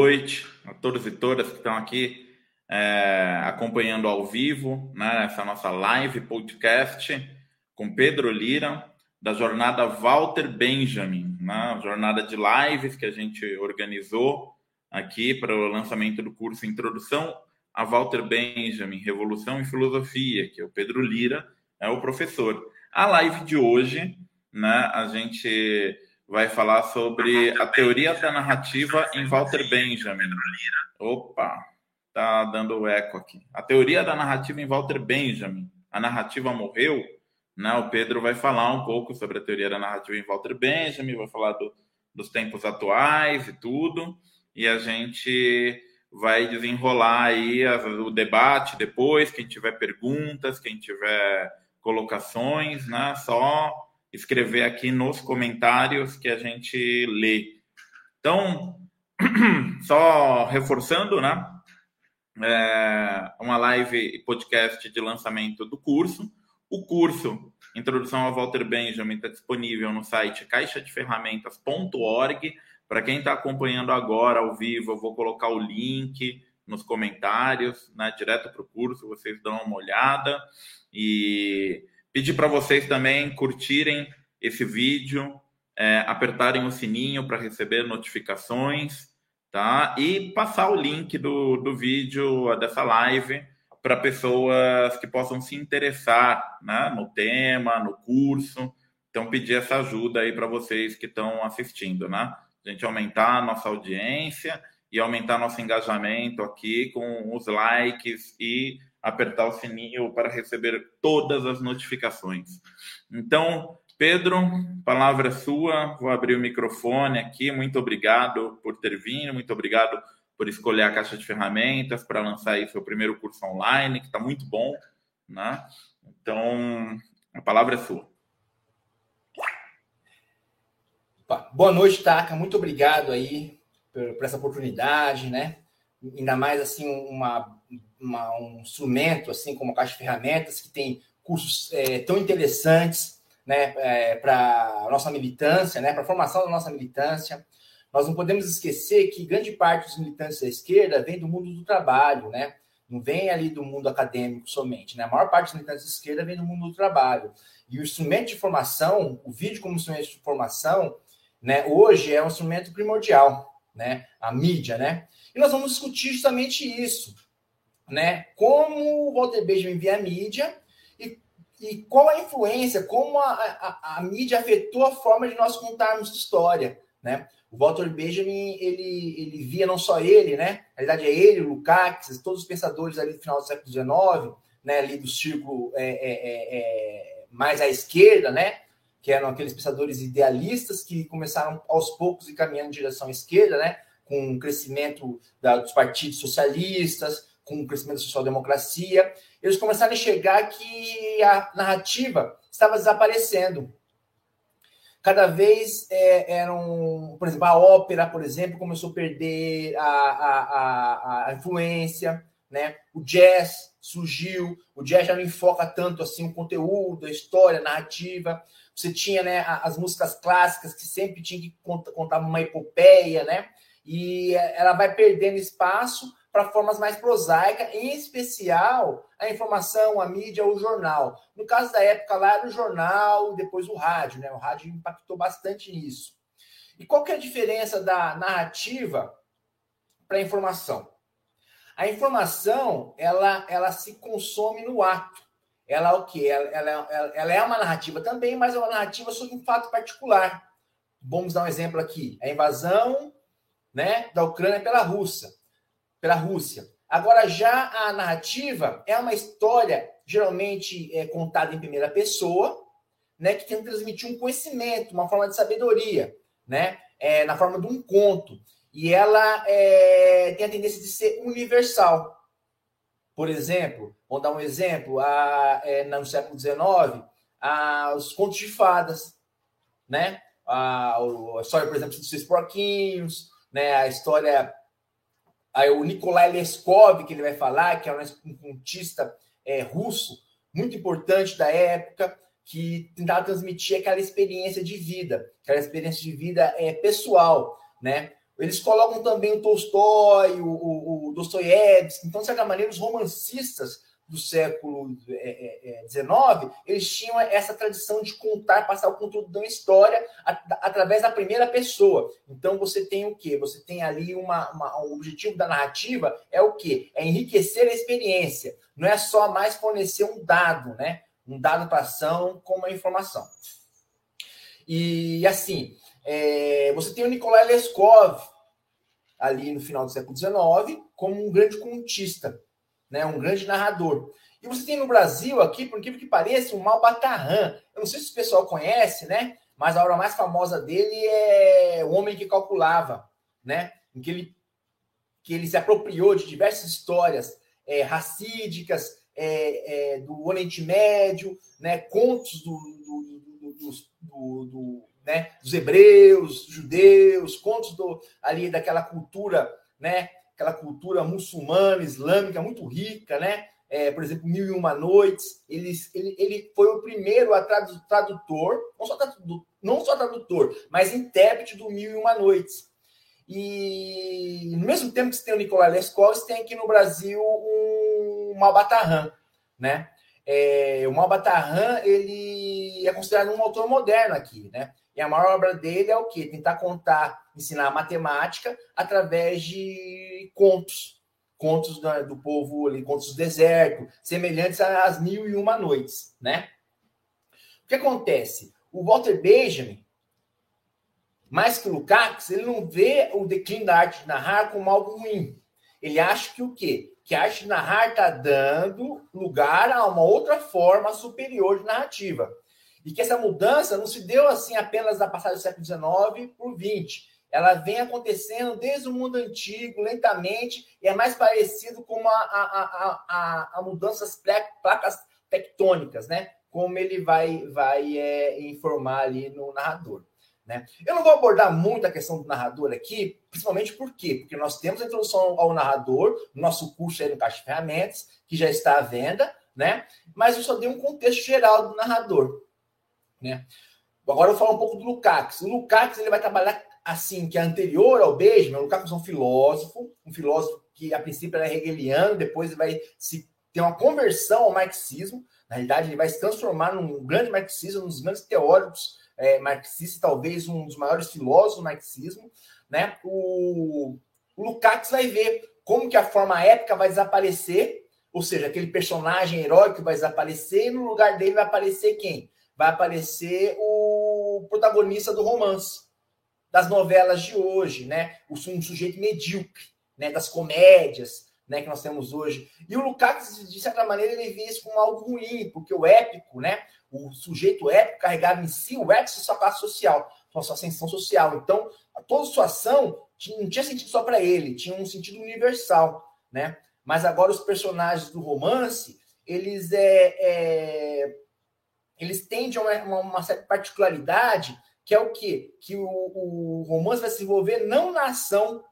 Noite a todos e todas que estão aqui é, acompanhando ao vivo né, essa nossa live podcast com Pedro Lira, da jornada Walter Benjamin, né, jornada de lives que a gente organizou aqui para o lançamento do curso Introdução a Walter Benjamin, Revolução e Filosofia, que é o Pedro Lira, é o professor. A live de hoje, né, a gente vai falar sobre a teoria da narrativa em Walter Benjamin. Opa, tá dando eco aqui. A teoria da narrativa em Walter Benjamin. A narrativa morreu? Né? O Pedro vai falar um pouco sobre a teoria da narrativa em Walter Benjamin, vai falar do, dos tempos atuais e tudo. E a gente vai desenrolar aí o debate depois. Quem tiver perguntas, quem tiver colocações, né? Só escrever aqui nos comentários que a gente lê. Então, só reforçando, né? É uma live e podcast de lançamento do curso. O curso Introdução ao Walter Benjamin está disponível no site caixadeferramentas.org. Para quem está acompanhando agora ao vivo, eu vou colocar o link nos comentários, né, direto para o curso, vocês dão uma olhada. E Pedir para vocês também curtirem esse vídeo, é, apertarem o sininho para receber notificações, tá? E passar o link do, do vídeo dessa live para pessoas que possam se interessar né, no tema, no curso. Então, pedir essa ajuda aí para vocês que estão assistindo, né? A gente aumentar a nossa audiência e aumentar nosso engajamento aqui com os likes e apertar o sininho para receber todas as notificações. Então, Pedro, palavra é sua. Vou abrir o microfone aqui. Muito obrigado por ter vindo, muito obrigado por escolher a caixa de ferramentas para lançar aí seu primeiro curso online, que está muito bom, né? Então, a palavra é sua. Boa noite, Taka. Muito obrigado aí por, por essa oportunidade, né? Ainda mais assim uma uma, um instrumento, assim como a Caixa de Ferramentas, que tem cursos é, tão interessantes né, é, para a nossa militância, né, para a formação da nossa militância. Nós não podemos esquecer que grande parte dos militantes da esquerda vem do mundo do trabalho, né? não vem ali do mundo acadêmico somente. Né? A maior parte dos militantes da esquerda vem do mundo do trabalho. E o instrumento de formação, o vídeo como instrumento de formação, né, hoje é um instrumento primordial, né? a mídia. Né? E nós vamos discutir justamente isso né? Como o Walter Benjamin via a mídia e, e qual a influência, como a, a, a, mídia afetou a forma de nós contarmos história, né? O Walter Benjamin, ele, ele via não só ele, né? Na verdade, é ele, Lukács, todos os pensadores ali do final do século XIX, né? Ali do círculo é, é, é, é, mais à esquerda, né? Que eram aqueles pensadores idealistas que começaram aos poucos e caminhando em direção à esquerda, né? Com o crescimento da, dos partidos socialistas, com o crescimento da social-democracia, eles começaram a enxergar que a narrativa estava desaparecendo. Cada vez é, eram, por exemplo, a ópera, por exemplo, começou a perder a, a, a, a influência, né? O jazz surgiu, o jazz já não enfoca tanto assim o conteúdo, a história, a narrativa. Você tinha, né, as músicas clássicas que sempre tinha que contar uma epopeia, né? E ela vai perdendo espaço para formas mais prosaicas, em especial a informação, a mídia, o jornal. No caso da época lá era o jornal, depois o rádio, né? O rádio impactou bastante nisso. E qual que é a diferença da narrativa para a informação? A informação, ela, ela se consome no ato. Ela é o quê? Ela, ela, ela é uma narrativa também, mas é uma narrativa sobre um fato particular. Vamos dar um exemplo aqui. A invasão né, da Ucrânia pela Rússia pela Rússia. Agora, já a narrativa é uma história geralmente é, contada em primeira pessoa, né, que tenta transmitir um conhecimento, uma forma de sabedoria, né, é, na forma de um conto. E ela é, tem a tendência de ser universal. Por exemplo, vou dar um exemplo, a, é, no século XIX, a, os contos de fadas, né? A, a história, por exemplo, dos seis porquinhos, né? a história Aí o Nikolai Leskov, que ele vai falar, que é um contista é, russo, muito importante da época, que tentava transmitir aquela experiência de vida, aquela experiência de vida é, pessoal, né? Eles colocam também o Tolstói, o, o, o Dostoiévski. Então, de certa maneira, os romancistas do século XIX, é, é, é, eles tinham essa tradição de contar, passar o conteúdo da história através da primeira pessoa. Então você tem o quê? Você tem ali uma, uma, o objetivo da narrativa é o quê? É enriquecer a experiência. Não é só mais fornecer um dado, né? Um dado para ação com uma informação. E assim, é, você tem o Nikolai Leskov ali no final do século XIX como um grande contista né? Um grande narrador. E você tem no Brasil aqui, por incrível que pareça, o Malbatarran. Eu não sei se o pessoal conhece, né? Mas a obra mais famosa dele é O Homem que Calculava, né? Em que ele, que ele se apropriou de diversas histórias é, racídicas, é, é, do Oriente Médio, né? Contos do, do, do, do, né? dos hebreus, judeus, contos do, ali daquela cultura, né? Aquela cultura muçulmana, islâmica muito rica, né? É, por exemplo, Mil e Uma Noites. Ele, ele, ele foi o primeiro a tradutor, não só tradutor, não só tradutor, mas intérprete do Mil e Uma Noites. E no mesmo tempo que você tem o Nicolai Lescov, você tem aqui no Brasil um Malbatarran, né? É, o Malbatarran, ele é considerado um autor moderno aqui, né? E a maior obra dele é o quê? Tentar contar, ensinar matemática através de contos. Contos do, do povo ali, contos do deserto, semelhantes às mil e uma noites, né? O que acontece? O Walter Benjamin, mais que o Lukács, ele não vê o declínio da arte de narrar como algo ruim. Ele acha que o quê? Que a arte de narrar está dando lugar a uma outra forma superior de narrativa. E que essa mudança não se deu assim apenas na passagem do século XIX por XX. Ela vem acontecendo desde o mundo antigo, lentamente, e é mais parecido com a, a, a, a, mudança das placas tectônicas, né? Como ele vai, vai é, informar ali no narrador. Né? Eu não vou abordar muito a questão do narrador aqui, principalmente por quê? Porque nós temos a introdução ao narrador, no nosso curso aí no Caixa de Ferramentas, que já está à venda, né? Mas eu só dei um contexto geral do narrador. Né? Agora eu vou falar um pouco do Lukács. O Lukács ele vai trabalhar assim, que é anterior ao Benjamin. O Lukács é um filósofo, um filósofo que a princípio era hegeliano, depois vai se ter uma conversão ao marxismo. Na realidade, ele vai se transformar num grande marxista, um dos grandes teóricos é, marxistas, talvez um dos maiores filósofos do marxismo. Né? O, o Lukács vai ver como que a forma épica vai desaparecer, ou seja, aquele personagem heróico vai desaparecer, e no lugar dele vai aparecer quem? Vai aparecer o protagonista do romance, das novelas de hoje, né? Um sujeito medíocre, né? Das comédias, né? Que nós temos hoje. E o Lukács, de certa maneira, ele vê isso como algo ruim, porque o épico, né? O sujeito épico carregava em si o épico sua classe social, sua ascensão social. Então, toda sua ação não tinha sentido só para ele, tinha um sentido universal, né? Mas agora os personagens do romance, eles é, é eles tendem a uma, uma, certa particularidade, que é o quê? Que o, o romance vai se envolver não na ação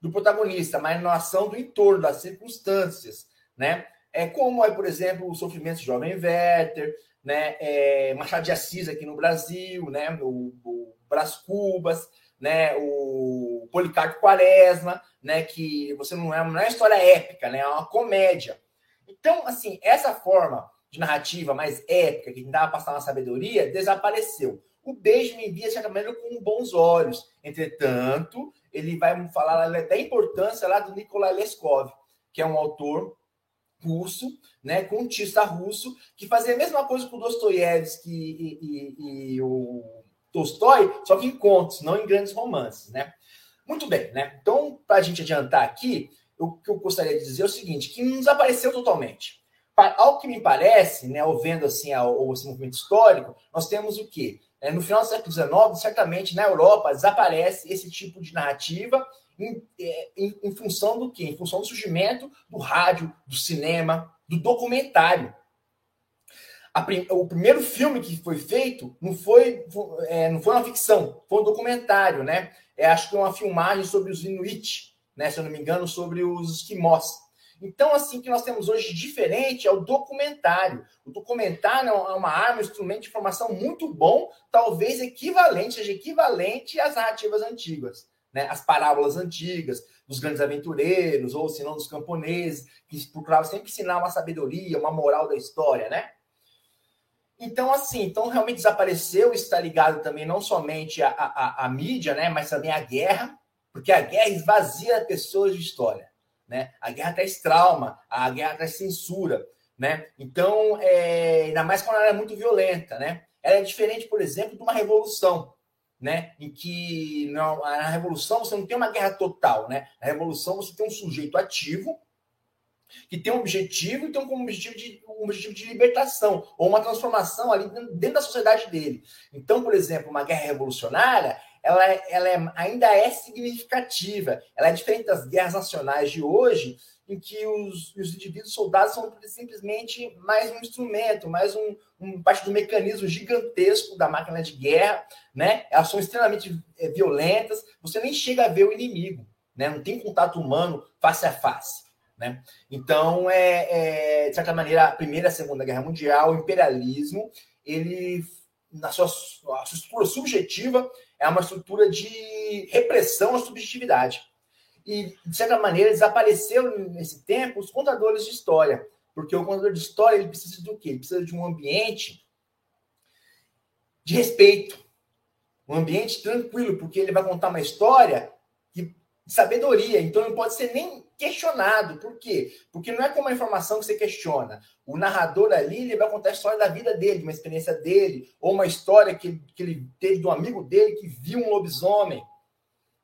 do protagonista, mas na ação do entorno, das circunstâncias, né? É como é, por exemplo, o sofrimento de Jovem Werther, né? É, Machado de Assis aqui no Brasil, né? O, o Brás Cubas, né? O Policarpo Quaresma, né? Que você não é, não é uma história épica, né? É uma comédia. Então, assim, essa forma de narrativa mais épica, que tentava passar uma sabedoria, desapareceu. O beijo me via, de certa com bons olhos. Entretanto, ele vai falar da importância lá do Nikolai Leskov, que é um autor russo, né, contista russo, que fazia a mesma coisa com Dostoiévski e, e, e, o Tolstói, só que em contos, não em grandes romances, né? Muito bem, né? Então, para a gente adiantar aqui, o que eu gostaria de dizer é o seguinte, que não desapareceu totalmente ao que me parece, né, ou vendo assim o, esse movimento histórico, nós temos o quê? É, no final do século XIX, certamente na Europa desaparece esse tipo de narrativa em, é, em, em, função do quê? Em função do surgimento do rádio, do cinema, do documentário. A, o primeiro filme que foi feito não foi, é, não foi uma ficção, foi um documentário, né? É, acho que é uma filmagem sobre os Inuit, né? Se eu não me engano, sobre os esquimós. Então, assim, que nós temos hoje diferente é o documentário. O documentário é uma arma, um instrumento de informação muito bom, talvez equivalente, seja equivalente às narrativas antigas. né? As parábolas antigas dos grandes aventureiros, ou se não dos camponeses, que procuravam sempre ensinar uma sabedoria, uma moral da história, né? Então, assim, então realmente desapareceu, está ligado também não somente à, à, à mídia, né, mas também à guerra, porque a guerra esvazia pessoas de história, né? A guerra traz trauma, a guerra traz censura, né? Então, é, ainda mais quando ela é muito violenta, né? Ela é diferente, por exemplo, de uma revolução, né? Em que não, na revolução você não tem uma guerra total, né? Na revolução você tem um sujeito ativo que tem um objetivo e tem um objetivo de, um objetivo de libertação ou uma transformação ali dentro da sociedade dele. Então, por exemplo, uma guerra revolucionária, ela, ela é, ainda é significativa. Ela é diferente das guerras nacionais de hoje, em que os, os indivíduos soldados são simplesmente mais um instrumento, mais um, um parte do mecanismo gigantesco da máquina de guerra, né? Elas são extremamente é, violentas, você nem chega a ver o inimigo, né? Não tem contato humano face a face. Né? Então, é, é, de certa maneira, a Primeira e a Segunda Guerra Mundial, o imperialismo, ele, na sua, sua estrutura subjetiva, é uma estrutura de repressão à subjetividade. E, de certa maneira, desapareceu nesse tempo os contadores de história, porque o contador de história ele precisa do quê? Ele precisa de um ambiente de respeito, um ambiente tranquilo, porque ele vai contar uma história sabedoria, então não pode ser nem questionado. Por quê? Porque não é como a informação que você questiona. O narrador ali ele vai contar a história da vida dele, uma experiência dele, ou uma história que, que ele teve de um amigo dele que viu um lobisomem.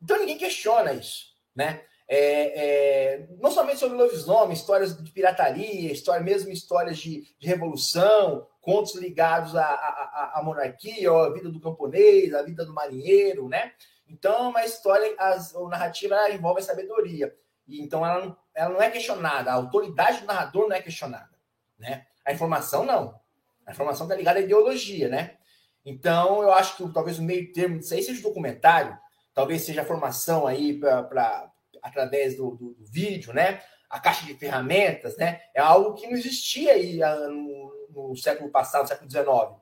Então ninguém questiona isso, né? É, é, não somente sobre lobisomem, histórias de pirataria, história, mesmo histórias de, de revolução, contos ligados à, à, à monarquia, à vida do camponês, à vida do marinheiro, né? Então, uma história, as, a narrativa envolve a sabedoria. E, então, ela não, ela não é questionada. A autoridade do narrador não é questionada. Né? A informação, não. A informação está ligada à ideologia, né? Então, eu acho que talvez o meio termo disso aí seja o documentário, talvez seja a formação aí para através do, do, do, vídeo, né? A caixa de ferramentas, né? É algo que não existia aí ah, no, no século passado, século XIX.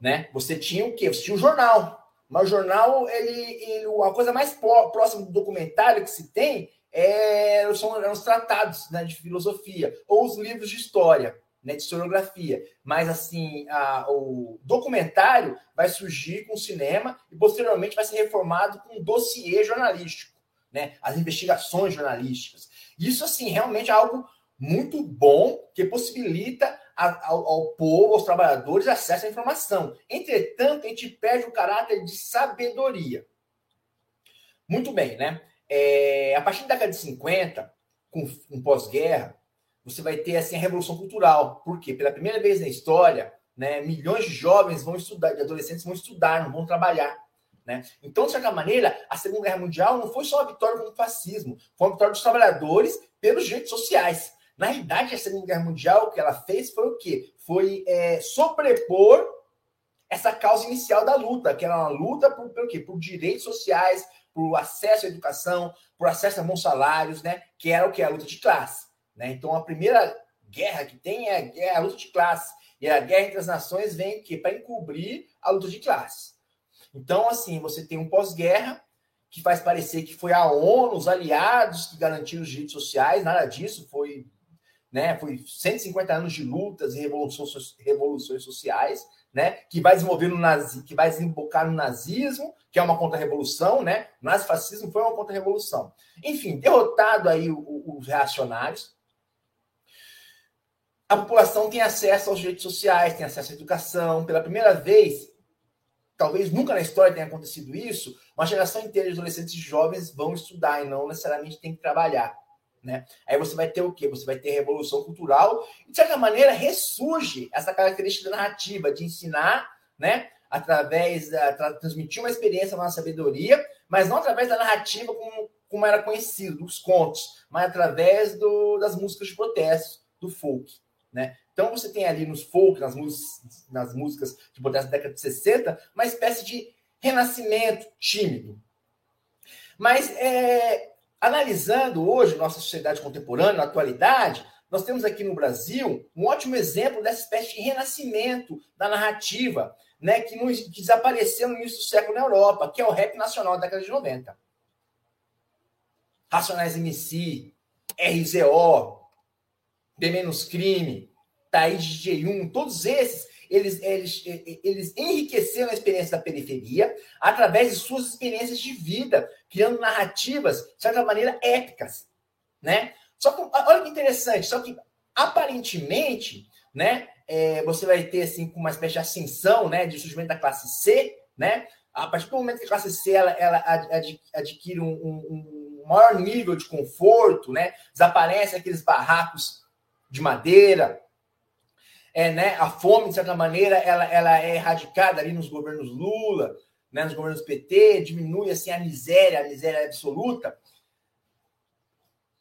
Né? Você tinha o quê? Você tinha o um jornal. Mas o jornal, ele, ele, a coisa mais próxima do documentário que se tem é, são, são os tratados né, de filosofia ou os livros de história, né, de historiografia. Mas, assim, a, o documentário vai surgir com o cinema e, posteriormente, vai ser reformado com um dossiê jornalístico, né, as investigações jornalísticas. Isso, assim, realmente é algo muito bom que possibilita ao, ao, povo, aos trabalhadores, acesso à informação. Entretanto, a gente perde o caráter de sabedoria. Muito bem, né? É, a partir da década de 50, com, com pós-guerra, você vai ter assim, a revolução cultural. Por quê? Pela primeira vez na história, né, milhões de jovens vão estudar, de adolescentes vão estudar, não vão trabalhar. Né? Então, de certa maneira, a Segunda Guerra Mundial não foi só uma vitória contra o fascismo, foi uma vitória dos trabalhadores pelos direitos sociais. Na realidade, a Segunda Guerra Mundial, o que ela fez foi o quê? Foi é, sobrepor essa causa inicial da luta, que era uma luta por, por quê? Por direitos sociais, por acesso à educação, por acesso a bons salários, né? Que era o que? A luta de classe. Né? Então, a primeira guerra que tem é, é a luta de classe. E a guerra entre as nações vem para encobrir a luta de classe. Então, assim, você tem um pós-guerra que faz parecer que foi a ONU, os aliados que garantiram os direitos sociais, nada disso, foi né? Foi 150 anos de lutas e revoluções, revoluções sociais, né? Que vai desenvolver no nazi, que vai desembocar no nazismo, que é uma contra-revolução, né? Nazifascismo foi uma contra-revolução. Enfim, derrotado aí os reacionários, a população tem acesso aos direitos sociais, tem acesso à educação. Pela primeira vez, talvez nunca na história tenha acontecido isso, uma geração inteira de adolescentes e jovens vão estudar e não necessariamente tem que trabalhar. Né? Aí você vai ter o quê? Você vai ter revolução cultural e, de certa maneira, ressurge essa característica narrativa de ensinar, né? Através da transmitir uma experiência, uma sabedoria, mas não através da narrativa como, como era conhecido, dos contos, mas através do, das músicas de protesto, do folk, né? Então você tem ali nos folk, nas, nas músicas de protesto da década de 60, uma espécie de renascimento tímido. Mas é, Analisando hoje nossa sociedade contemporânea, na atualidade, nós temos aqui no Brasil um ótimo exemplo dessa espécie de renascimento da narrativa, né, que, no, que desapareceu no início do século na Europa, que é o rap nacional da década de 90. Racionais MC, RZO, D Menos Crime, Thaís DJ1, todos esses, eles, eles, eles enriqueceram a experiência da periferia através de suas experiências de vida, criando narrativas, de certa maneira, épicas, né? Só que, olha que interessante, só que aparentemente, né, é, você vai ter assim uma espécie de ascensão, né, de surgimento da classe C, né? A partir do momento que a classe C ela, ela adquire um, um, um maior nível de conforto, né? Desaparecem aqueles barracos de madeira, é, né, a fome, de certa maneira, ela, ela é erradicada ali nos governos Lula, né, nos governos PT, diminui assim a miséria, a miséria absoluta.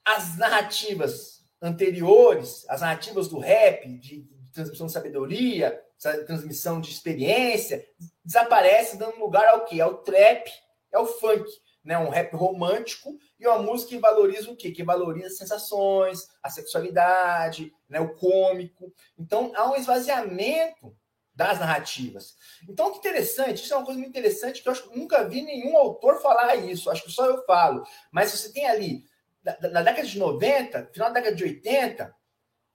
As narrativas anteriores, as narrativas do rap, de, de transmissão de sabedoria, transmissão de experiência, desaparecem dando lugar ao quê? Ao trap, ao funk né, um rap romântico e uma música que valoriza o quê? Que valoriza as sensações, a sexualidade, né, o cômico. Então, há um esvaziamento das narrativas. Então, que interessante, isso é uma coisa muito interessante que eu acho que nunca vi nenhum autor falar isso, acho que só eu falo. Mas você tem ali, na década de 90, final da década de 80,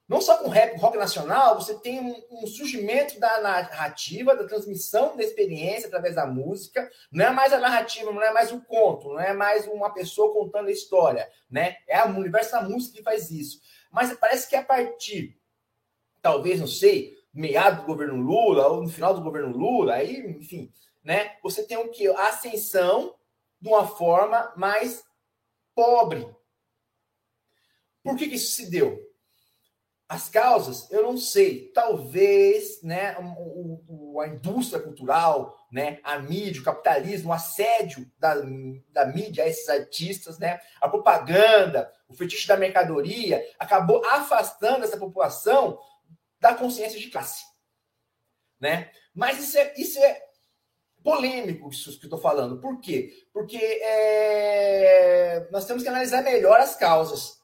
não só com rap, rock nacional, você tem um, um, surgimento da narrativa, da transmissão da experiência através da música. Não é mais a narrativa, não é mais o conto, não é mais uma pessoa contando a história, né? É o universo da música que faz isso. Mas parece que a partir, talvez, não sei, meado do governo Lula ou no final do governo Lula, aí, enfim, né? Você tem o que? A ascensão de uma forma mais pobre. Por que, que isso se deu? As causas, eu não sei. Talvez né, o, o, a indústria cultural, né, a mídia, o capitalismo, o assédio da, da mídia a esses artistas, né, a propaganda, o fetiche da mercadoria, acabou afastando essa população da consciência de classe. Né? Mas isso é, isso é polêmico, isso que eu estou falando. Por quê? Porque é, nós temos que analisar melhor as causas.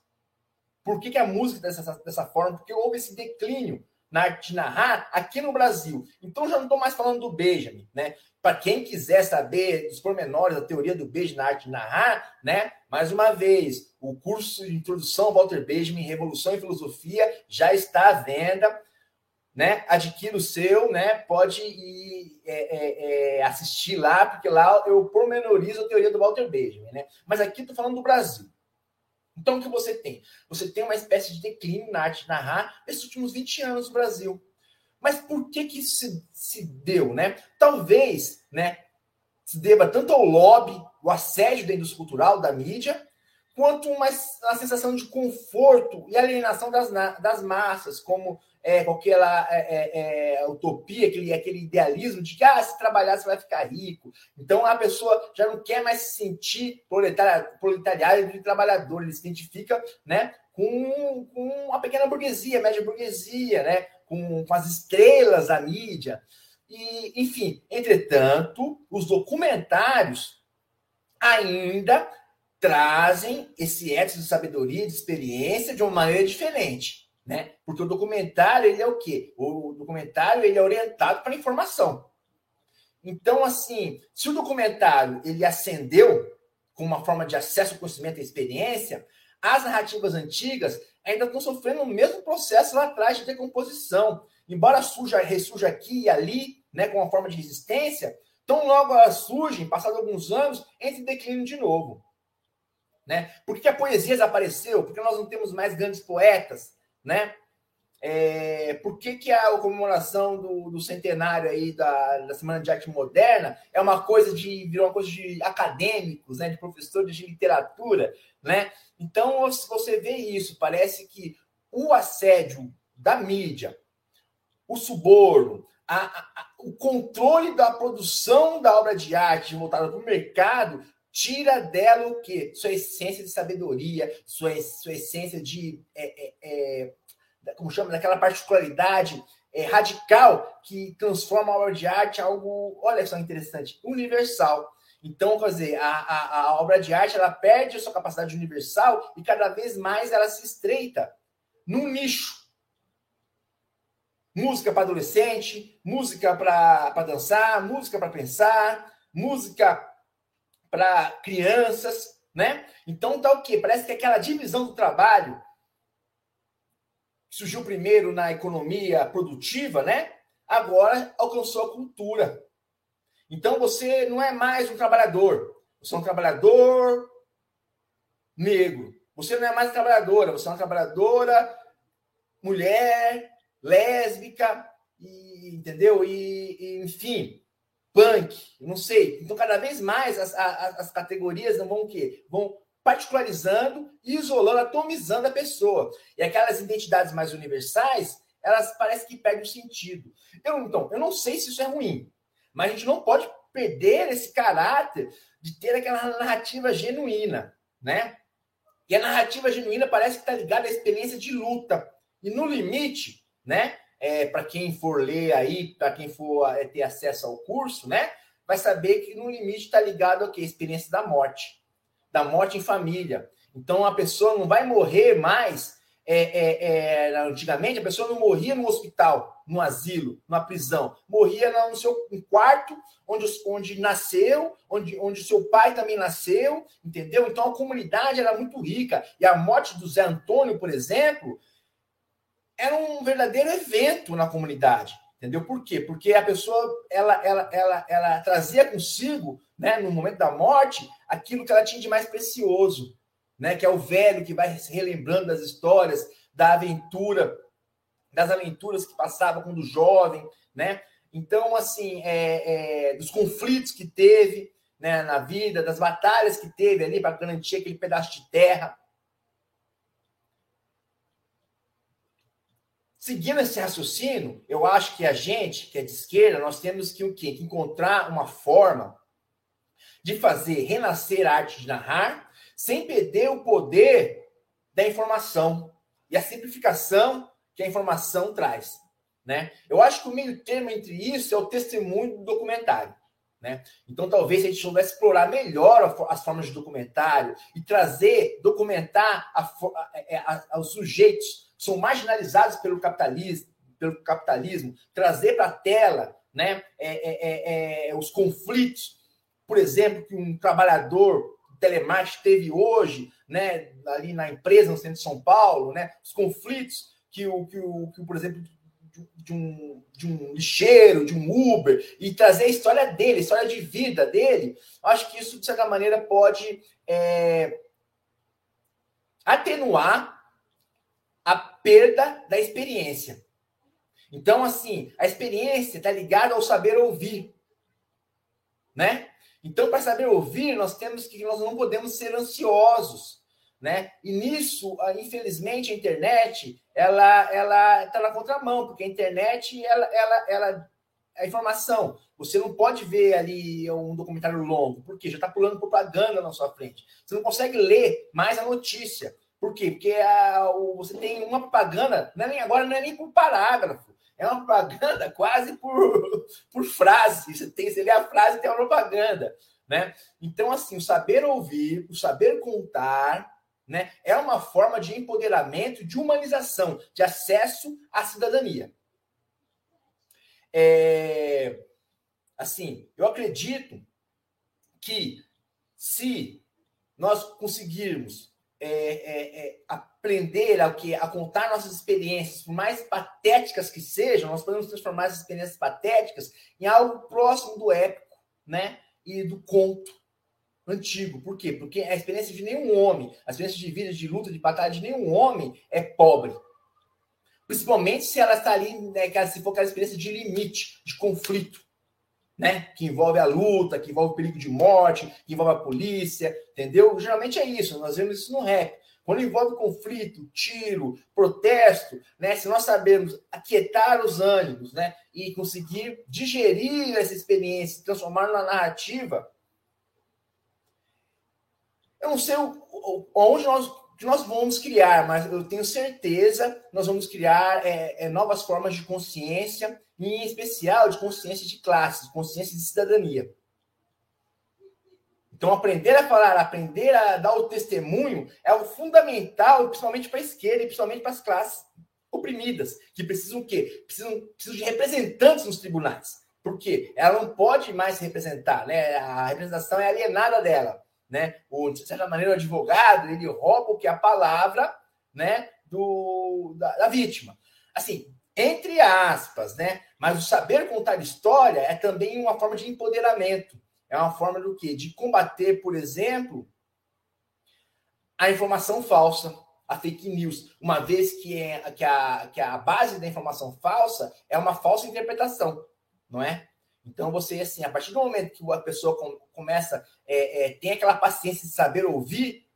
Por que, que a música dessa, dessa forma? Porque houve esse declínio na arte de narrar aqui no Brasil. Então já não estou mais falando do Benjamin, né? Para quem quiser saber dos pormenores da teoria do Benjamin na arte de narrar, né? Mais uma vez, o curso de introdução Walter Benjamin, Revolução e Filosofia, já está à venda. Né? Adquira o seu, né? Pode ir é, é, é, assistir lá, porque lá eu pormenorizo a teoria do Walter Benjamin, né? Mas aqui estou falando do Brasil. Então, o que você tem? Você tem uma espécie de declínio na arte de narrar nesses últimos 20 anos no Brasil. Mas por que, que isso se, se deu, né? Talvez, né, se deva tanto ao lobby, o assédio da indústria cultural, da mídia, quanto uma, uma sensação de conforto e alienação das, das massas, como é, com aquela é, é, é, utopia, aquele, aquele idealismo de que ah, se trabalhar você vai ficar rico. Então a pessoa já não quer mais se sentir proletariado de trabalhador, ele se identifica né, com, com a pequena burguesia, média burguesia, né, com, com as estrelas da mídia. E, enfim, entretanto, os documentários ainda trazem esse ético de sabedoria, de experiência de uma maneira diferente né? Porque o documentário, ele é o quê? O documentário, ele é orientado para informação. Então, assim, se o documentário, ele ascendeu com uma forma de acesso ao conhecimento e experiência, as narrativas antigas ainda estão sofrendo o mesmo processo lá atrás de decomposição. Embora surja, ressurja aqui e ali, né, com uma forma de resistência, tão logo elas surgem, passados alguns anos, entre declínio de novo. Né? Por que a poesia desapareceu? Porque nós não temos mais grandes poetas, né? É, por que, que a comemoração do, do centenário aí da, da, Semana de Arte Moderna é uma coisa de virou uma coisa de acadêmicos, né, de professores de literatura, né? Então você vê isso, parece que o assédio da mídia, o suborno, a, a, o controle da produção da obra de arte voltada para o mercado tira dela o quê? Sua essência de sabedoria, sua, sua essência de. É, é, é, como chama? Daquela particularidade é, radical que transforma a obra de arte em algo, olha só interessante, universal. Então, quer dizer, a, a, a, obra de arte ela perde a sua capacidade universal e cada vez mais ela se estreita num nicho. música para adolescente, música para dançar, música para pensar, música para crianças, né? Então tá o quê? Parece que aquela divisão do trabalho surgiu primeiro na economia produtiva, né? Agora alcançou a cultura. Então você não é mais um trabalhador, você é um trabalhador negro. Você não é mais trabalhadora, você é uma trabalhadora mulher, lésbica, e, entendeu? E, e, enfim, punk, não sei. Então, cada vez mais as, as, as categorias vão o quê? Vão particularizando, isolando, atomizando a pessoa. E aquelas identidades mais universais, elas parecem que perdem o sentido. Então, eu não sei se isso é ruim, mas a gente não pode perder esse caráter de ter aquela narrativa genuína, né? E a narrativa genuína parece que está ligada à experiência de luta. E no limite, né? É, para quem for ler aí, para quem for é, ter acesso ao curso, né? Vai saber que no limite está ligado? A experiência da morte. Da morte em família. Então a pessoa não vai morrer mais é, é, é, antigamente a pessoa não morria no hospital, no asilo, numa prisão, morria no seu quarto, onde, onde nasceu, onde, onde seu pai também nasceu, entendeu? Então a comunidade era muito rica. E a morte do Zé Antônio, por exemplo, era um verdadeiro evento na comunidade. Entendeu? Por quê? Porque a pessoa ela, ela, ela, ela trazia consigo, né, no momento da morte, aquilo que ela tinha de mais precioso né? Que é o velho que vai se relembrando das histórias, da aventura, das aventuras que passava quando jovem, né? Então, assim, é, é, dos conflitos que teve né, na vida, das batalhas que teve ali para garantir aquele pedaço de terra. Seguindo esse raciocínio, eu acho que a gente, que é de esquerda, nós temos que o quê? Que encontrar uma forma de fazer renascer a arte de narrar sem perder o poder da informação e a simplificação que a informação traz. Né? Eu acho que o meio termo entre isso é o testemunho do documentário. Né? Então, talvez a gente soubesse explorar melhor as formas de documentário e trazer, documentar a, a, a, os sujeitos são marginalizados pelo capitalismo, pelo capitalismo trazer para a tela né, é, é, é, é, os conflitos, por exemplo, que um trabalhador telemarketing teve hoje, né, ali na empresa no centro de São Paulo, né, os conflitos que o, que o, que, por exemplo, de um, de um lixeiro, de um Uber, e trazer a história dele, a história de vida dele, acho que isso, de certa maneira, pode é, atenuar perda da experiência. Então, assim, a experiência está ligada ao saber ouvir, né? Então, para saber ouvir, nós temos que nós não podemos ser ansiosos, né? E nisso, infelizmente, a internet ela ela está na contramão, porque a internet ela ela ela a informação. Você não pode ver ali um documentário longo, porque já está pulando propaganda na sua frente. Você não consegue ler mais a notícia. Por quê? Porque a, o, você tem uma propaganda, não é nem agora, não é nem por parágrafo. É uma propaganda quase por, por frase. Você, tem, você lê a frase tem uma propaganda. Né? Então, assim, o saber ouvir, o saber contar, né, é uma forma de empoderamento, de humanização, de acesso à cidadania. É, assim, eu acredito que se nós conseguirmos é, é, é, aprender a, que, a contar nossas experiências, por mais patéticas que sejam, nós podemos transformar essas experiências patéticas em algo próximo do épico, né? E do conto antigo. Por quê? Porque a experiência de nenhum homem, a experiência de vida, de luta, de batalha de nenhum homem é pobre. Principalmente se ela está ali, né, se for aquela experiência de limite, de conflito né? Que envolve a luta, que envolve o perigo de morte, que envolve a polícia, entendeu? Geralmente é isso, nós vemos isso no rap. Quando envolve conflito, tiro, protesto, né? Se nós sabemos aquietar os ânimos, né? E conseguir digerir essa experiência, transformar na narrativa, eu não sei onde nós nós vamos criar, mas eu tenho certeza nós vamos criar é, é, novas formas de consciência, em especial de consciência de classes, consciência de cidadania. Então, aprender a falar, aprender a dar o testemunho é o fundamental, principalmente para a esquerda e principalmente para as classes oprimidas, que precisam o quê? Precisam, precisam de representantes nos tribunais. Por quê? Ela não pode mais se representar, né? A representação é alienada dela, né? O, de certa maneira, o advogado, ele rouba o que é a palavra, né, do, da, da vítima. Assim, entre aspas, né? Mas o saber contar história é também uma forma de empoderamento. É uma forma do quê? De combater, por exemplo, a informação falsa, a fake news, uma vez que, é, que, a, que a base da informação falsa é uma falsa interpretação, não é? Então você, assim, a partir do momento que a pessoa começa, é, é, tem aquela paciência de saber ouvir,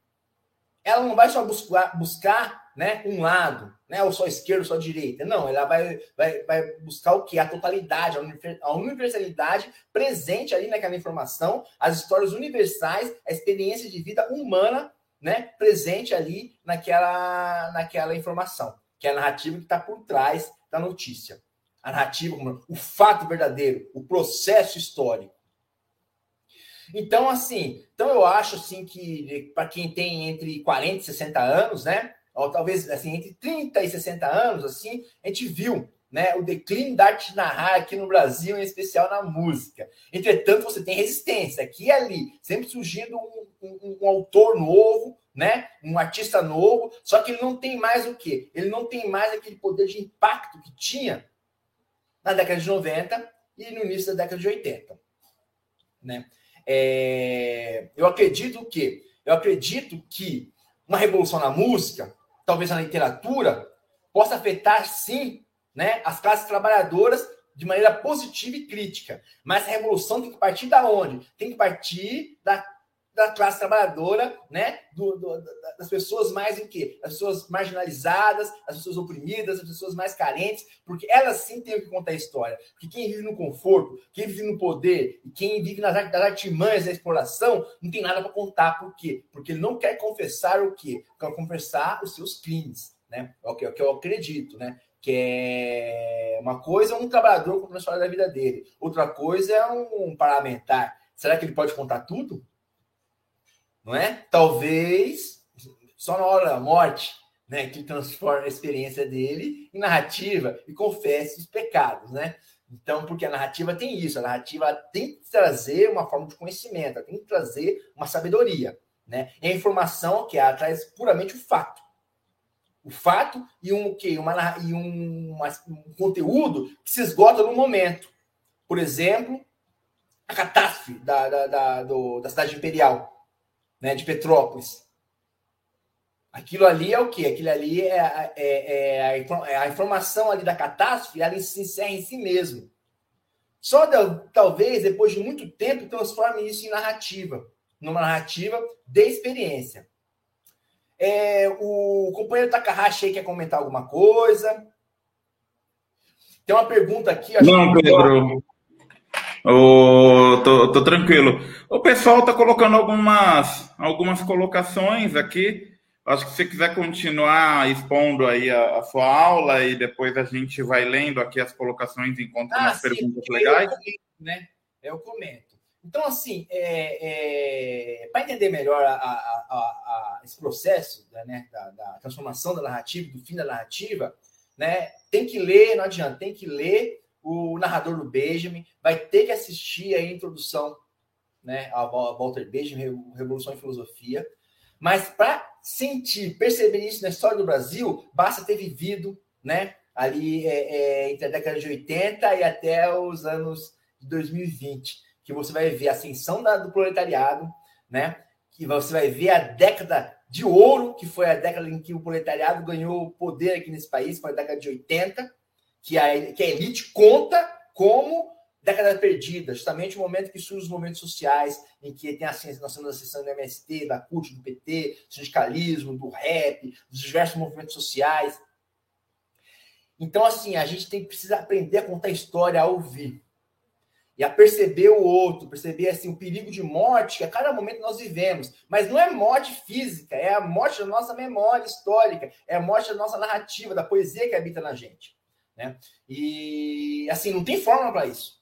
ela não vai só buscar, buscar né, um lado, né, ou só esquerda ou só direita. Não, ela vai, vai, vai buscar o que? A totalidade, a universalidade presente ali naquela informação, as histórias universais, a experiência de vida humana né, presente ali naquela, naquela informação, que é a narrativa que está por trás da notícia. A narrativa, o fato verdadeiro, o processo histórico. Então, assim, então eu acho assim que para quem tem entre 40 e 60 anos, né? Ou talvez assim, entre 30 e 60 anos, assim, a gente viu né, o declínio da arte de narrar aqui no Brasil, em especial na música. Entretanto, você tem resistência aqui e ali, sempre surgindo um, um, um, autor novo, né, um artista novo, só que ele não tem mais o quê? Ele não tem mais aquele poder de impacto que tinha na década de 90 e no início da década de 80. Né? É, eu acredito que eu acredito que uma revolução na música, talvez na literatura, possa afetar sim né, as classes trabalhadoras de maneira positiva e crítica. Mas a revolução tem que partir da onde? Tem que partir da, da classe trabalhadora, né? Do, do, das pessoas mais em quê? As pessoas marginalizadas, as pessoas oprimidas, as pessoas mais carentes, porque elas sim têm que contar a história. Porque quem vive no conforto, quem vive no poder e quem vive nas, artimanhas da exploração, não tem nada para contar. Por quê? Porque ele não quer confessar o quê? Quer confessar os seus crimes, né? É o que, é eu acredito, né? que é uma coisa é um trabalhador contando a história da vida dele, outra coisa é um parlamentar. Será que ele pode contar tudo? Não é? Talvez só na hora da morte, né, que transforma a experiência dele em narrativa e confesse os pecados, né? Então, porque a narrativa tem isso, a narrativa tem que trazer uma forma de conhecimento, tem que trazer uma sabedoria, né? E a informação que ela traz puramente o fato o fato e um que uma e um, uma, um conteúdo que se esgota no momento. Por exemplo, a catástrofe da, da, da, do, da cidade imperial, né, de Petrópolis. Aquilo ali é o quê? Aquilo ali é, é, é, a, é a, informação ali da catástrofe, ela se encerra em si mesmo. Só de, talvez depois de muito tempo transforme isso em narrativa, numa narrativa de experiência. É, o companheiro Takahashi aí quer comentar alguma coisa? Tem uma pergunta aqui. Não, Pedro. Oh, tô, tô, tranquilo. O pessoal está colocando algumas, algumas colocações aqui. Acho que se você quiser continuar expondo aí a, a, sua aula e depois a gente vai lendo aqui as colocações enquanto ah, umas sim, perguntas legais. Eu comento, né? Eu comento. Então, assim, é, é, para entender melhor a, a, esse processo né, da, da, transformação da narrativa, do fim da narrativa, né, tem que ler, não adianta, tem que ler o narrador do Benjamin, vai ter que assistir a introdução né, a Walter Benjamin, Revolução em Filosofia, mas para sentir, perceber isso na história do Brasil, basta ter vivido né, ali é, é, entre a década de 80 e até os anos de 2020 que você vai ver a ascensão da, do proletariado, né? Que você vai ver a década de ouro, que foi a década em que o proletariado ganhou poder aqui nesse país, foi a década de 80, que a, que a elite conta como década perdida, justamente o momento que surgem os movimentos sociais, em que tem a nós temos a sessão do MST, da CUT, do PT, do sindicalismo, do rap, dos diversos movimentos sociais. Então, assim, a gente tem precisa aprender a contar história, a ouvir e a perceber o outro, perceber assim o perigo de morte que a cada momento nós vivemos. Mas não é morte física, é a morte da nossa memória histórica, é a morte da nossa narrativa, da poesia que habita na gente. Né? E assim, não tem fórmula para isso.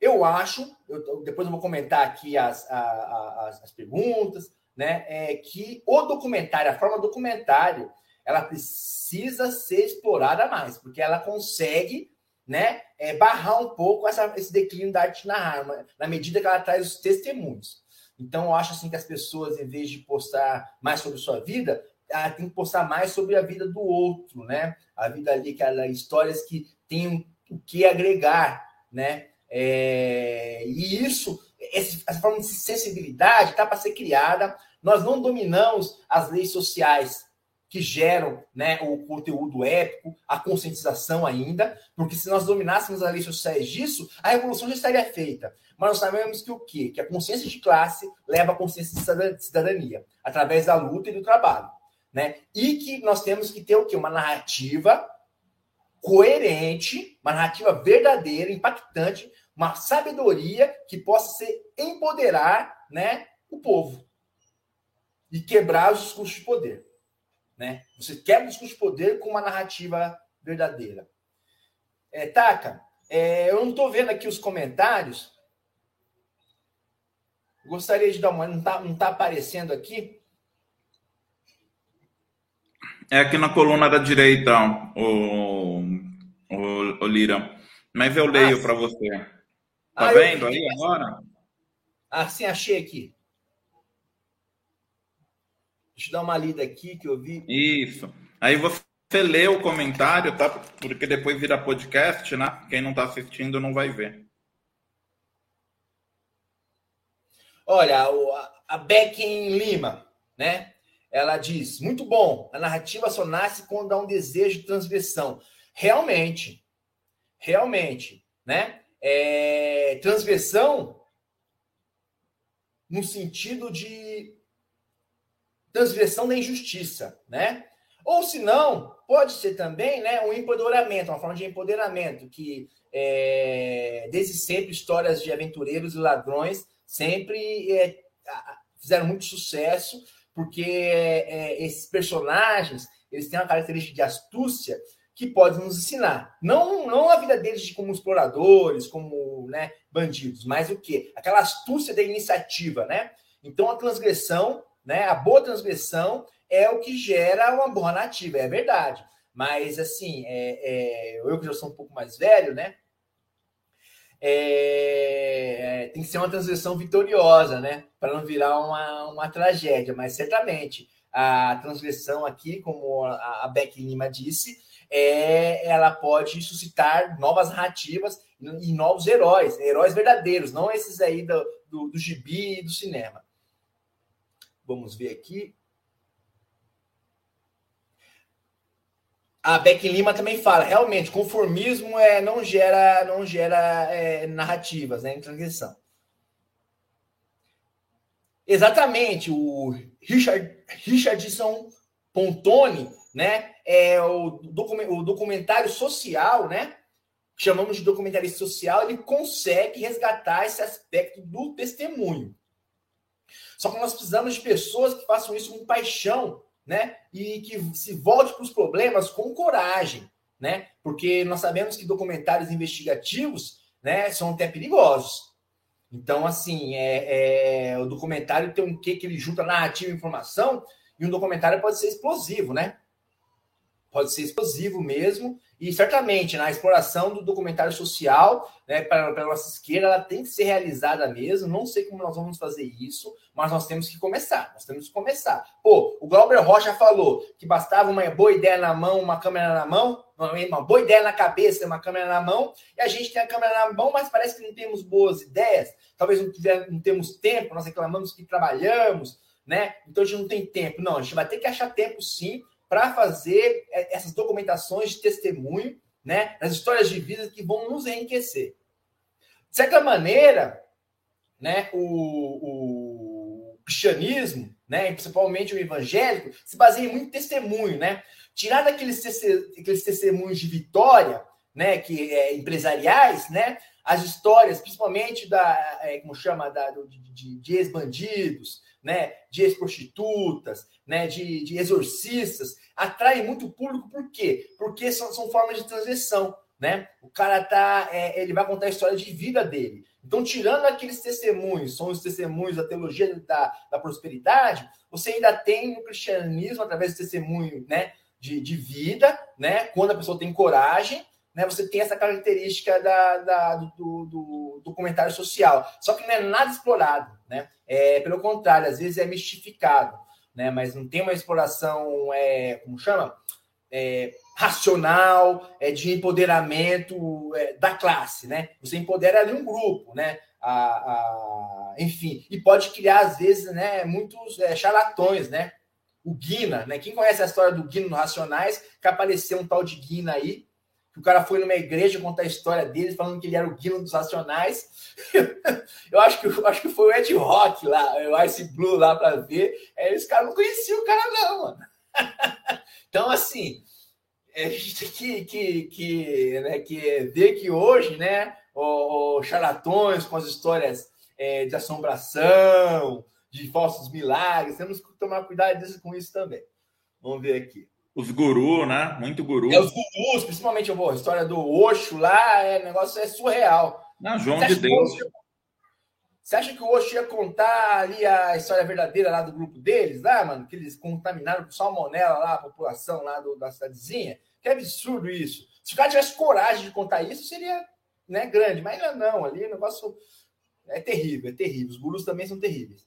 Eu acho, eu, depois eu vou comentar aqui as, as, as perguntas, né? É que o documentário, a forma documentário, ela precisa ser explorada mais, porque ela consegue né, é, barrar um pouco essa, esse declínio da arte na arma, na medida que ela traz os testemunhos. Então, eu acho assim que as pessoas, em vez de postar mais sobre sua vida, tem que postar mais sobre a vida do outro, né? A vida ali, aquelas histórias que tem o que agregar, né? É, e isso, essa forma de sensibilidade está para ser criada. Nós não dominamos as leis sociais que geram né, o conteúdo épico, a conscientização ainda, porque se nós dominássemos as leis sociais disso, a revolução já estaria feita. Mas nós sabemos que o quê? Que a consciência de classe leva à consciência de cidadania, através da luta e do trabalho. Né? E que nós temos que ter o quê? Uma narrativa coerente, uma narrativa verdadeira, impactante, uma sabedoria que possa ser empoderar né, o povo e quebrar os discursos de poder. Né? Você quebra o discurso de poder com uma narrativa verdadeira. É, Taca, é, eu não estou vendo aqui os comentários. Gostaria de dar uma. Não está tá aparecendo aqui? É aqui na coluna da direita, o, o, o Lira. Mas eu leio ah, para você. Tá ah, vendo aí agora? Ah, sim, achei aqui. Deixa eu dar uma lida aqui que eu vi. Isso. Aí você lê o comentário, tá? Porque depois vira podcast, né? Quem não está assistindo não vai ver. Olha, a Becken Lima, né? Ela diz: muito bom, a narrativa só nasce quando há um desejo de transgressão. Realmente, realmente, né? É, transgressão no sentido de transgressão da injustiça, né? Ou se não, pode ser também né, um empoderamento, uma forma de empoderamento, que é, desde sempre histórias de aventureiros e ladrões sempre é, fizeram muito sucesso, porque é, esses personagens eles têm uma característica de astúcia que pode nos ensinar. Não, não a vida deles de como exploradores, como né, bandidos, mas o quê? Aquela astúcia da iniciativa, né? Então a transgressão né? A boa transgressão é o que gera uma boa nativa, é verdade. Mas, assim, é, é, eu que já sou um pouco mais velho, né? É, tem que ser uma transgressão vitoriosa, né? Para não virar uma, uma tragédia. Mas, certamente, a transgressão aqui, como a, Beck Lima disse, é, ela pode suscitar novas narrativas e novos heróis, heróis verdadeiros, não esses aí do, do, do gibi e do cinema. Vamos ver aqui. A Beck Lima também fala, realmente, conformismo é, não gera, não gera é, narrativas, né, em transgressão. Exatamente, o Richard, Richardson Pontoni, né, é o, o documentário social, né, chamamos de documentário social, ele consegue resgatar esse aspecto do testemunho. Só que nós precisamos de pessoas que façam isso com paixão, né? E que se volte para os problemas com coragem, né? Porque nós sabemos que documentários investigativos, né, são até perigosos. Então, assim, é, é o documentário tem um quê que ele junta narrativa e informação, e um documentário pode ser explosivo, né? Pode ser explosivo mesmo, e certamente, na exploração do documentário social, né, para, para a nossa esquerda, ela tem que ser realizada mesmo. Não sei como nós vamos fazer isso, mas nós temos que começar. Nós temos que começar. Pô, o Glauber Rocha falou que bastava uma boa ideia na mão, uma câmera na mão, uma boa ideia na cabeça, uma câmera na mão, e a gente tem a câmera na mão, mas parece que não temos boas ideias. Talvez não, tiver, não temos tempo, nós reclamamos que trabalhamos, né? Então a gente não tem tempo. Não, a gente vai ter que achar tempo sim para fazer é, essas documentações de testemunho, né, as histórias de vida que vão nos enriquecer. De certa maneira, né, o, o cristianismo, né, principalmente o evangélico, se baseia muito em testemunho, né? Tirar daqueles, aqueles testemunhos de vitória, né, que é, empresariais, né, as histórias, principalmente da, é, como chama, da, de, de ex-bandidos, né, de ex-prostitutas, né, de, de exorcistas, atrai muito público, por quê? Porque são, são formas de transição, né? O cara tá, é, ele vai contar a história de vida dele. Então, tirando aqueles testemunhos, são os testemunhos da teologia da, da prosperidade, você ainda tem o cristianismo, através do testemunho, né, de, de vida, né? Quando a pessoa tem coragem, né? Você tem essa característica da, da do, do, do, comentário social. Só que não é nada explorado, né? É, pelo contrário, às vezes é mistificado, né? Mas não tem uma exploração, é, como chama? É, racional, é, de empoderamento é, da classe, né? Você empodera ali um grupo, né? A, a, enfim, e pode criar, às vezes, né, muitos é, charlatões, né? O Guina, né? Quem conhece a história do Guina no Racionais, que apareceu um tal de Guina aí, que o cara foi numa igreja contar a história dele, falando que ele era o Guina dos Racionais. eu acho que eu acho que foi o Ed Rock lá, o Ice Blue lá para ver. É, esse cara não conhecia o cara, não, mano. então, assim, a gente tem que, que, que, né, que ver que hoje, né, os charlatões com as histórias é, de assombração, de falsos milagres, temos que tomar cuidado com isso também. Vamos ver aqui. Os gurus, né? Muito guru. É, os gurus, principalmente a história do Osho lá, é, o negócio é surreal. Não, João de Deus. Você acha que o Osho ia contar ali a história verdadeira lá do grupo deles, lá, mano? Que eles contaminaram com salmonela lá a população lá do, da cidadezinha? Que absurdo isso. Se o cara tivesse coragem de contar isso, seria né, grande. Mas não, ali o negócio é terrível, é terrível. Os gurus também são terríveis.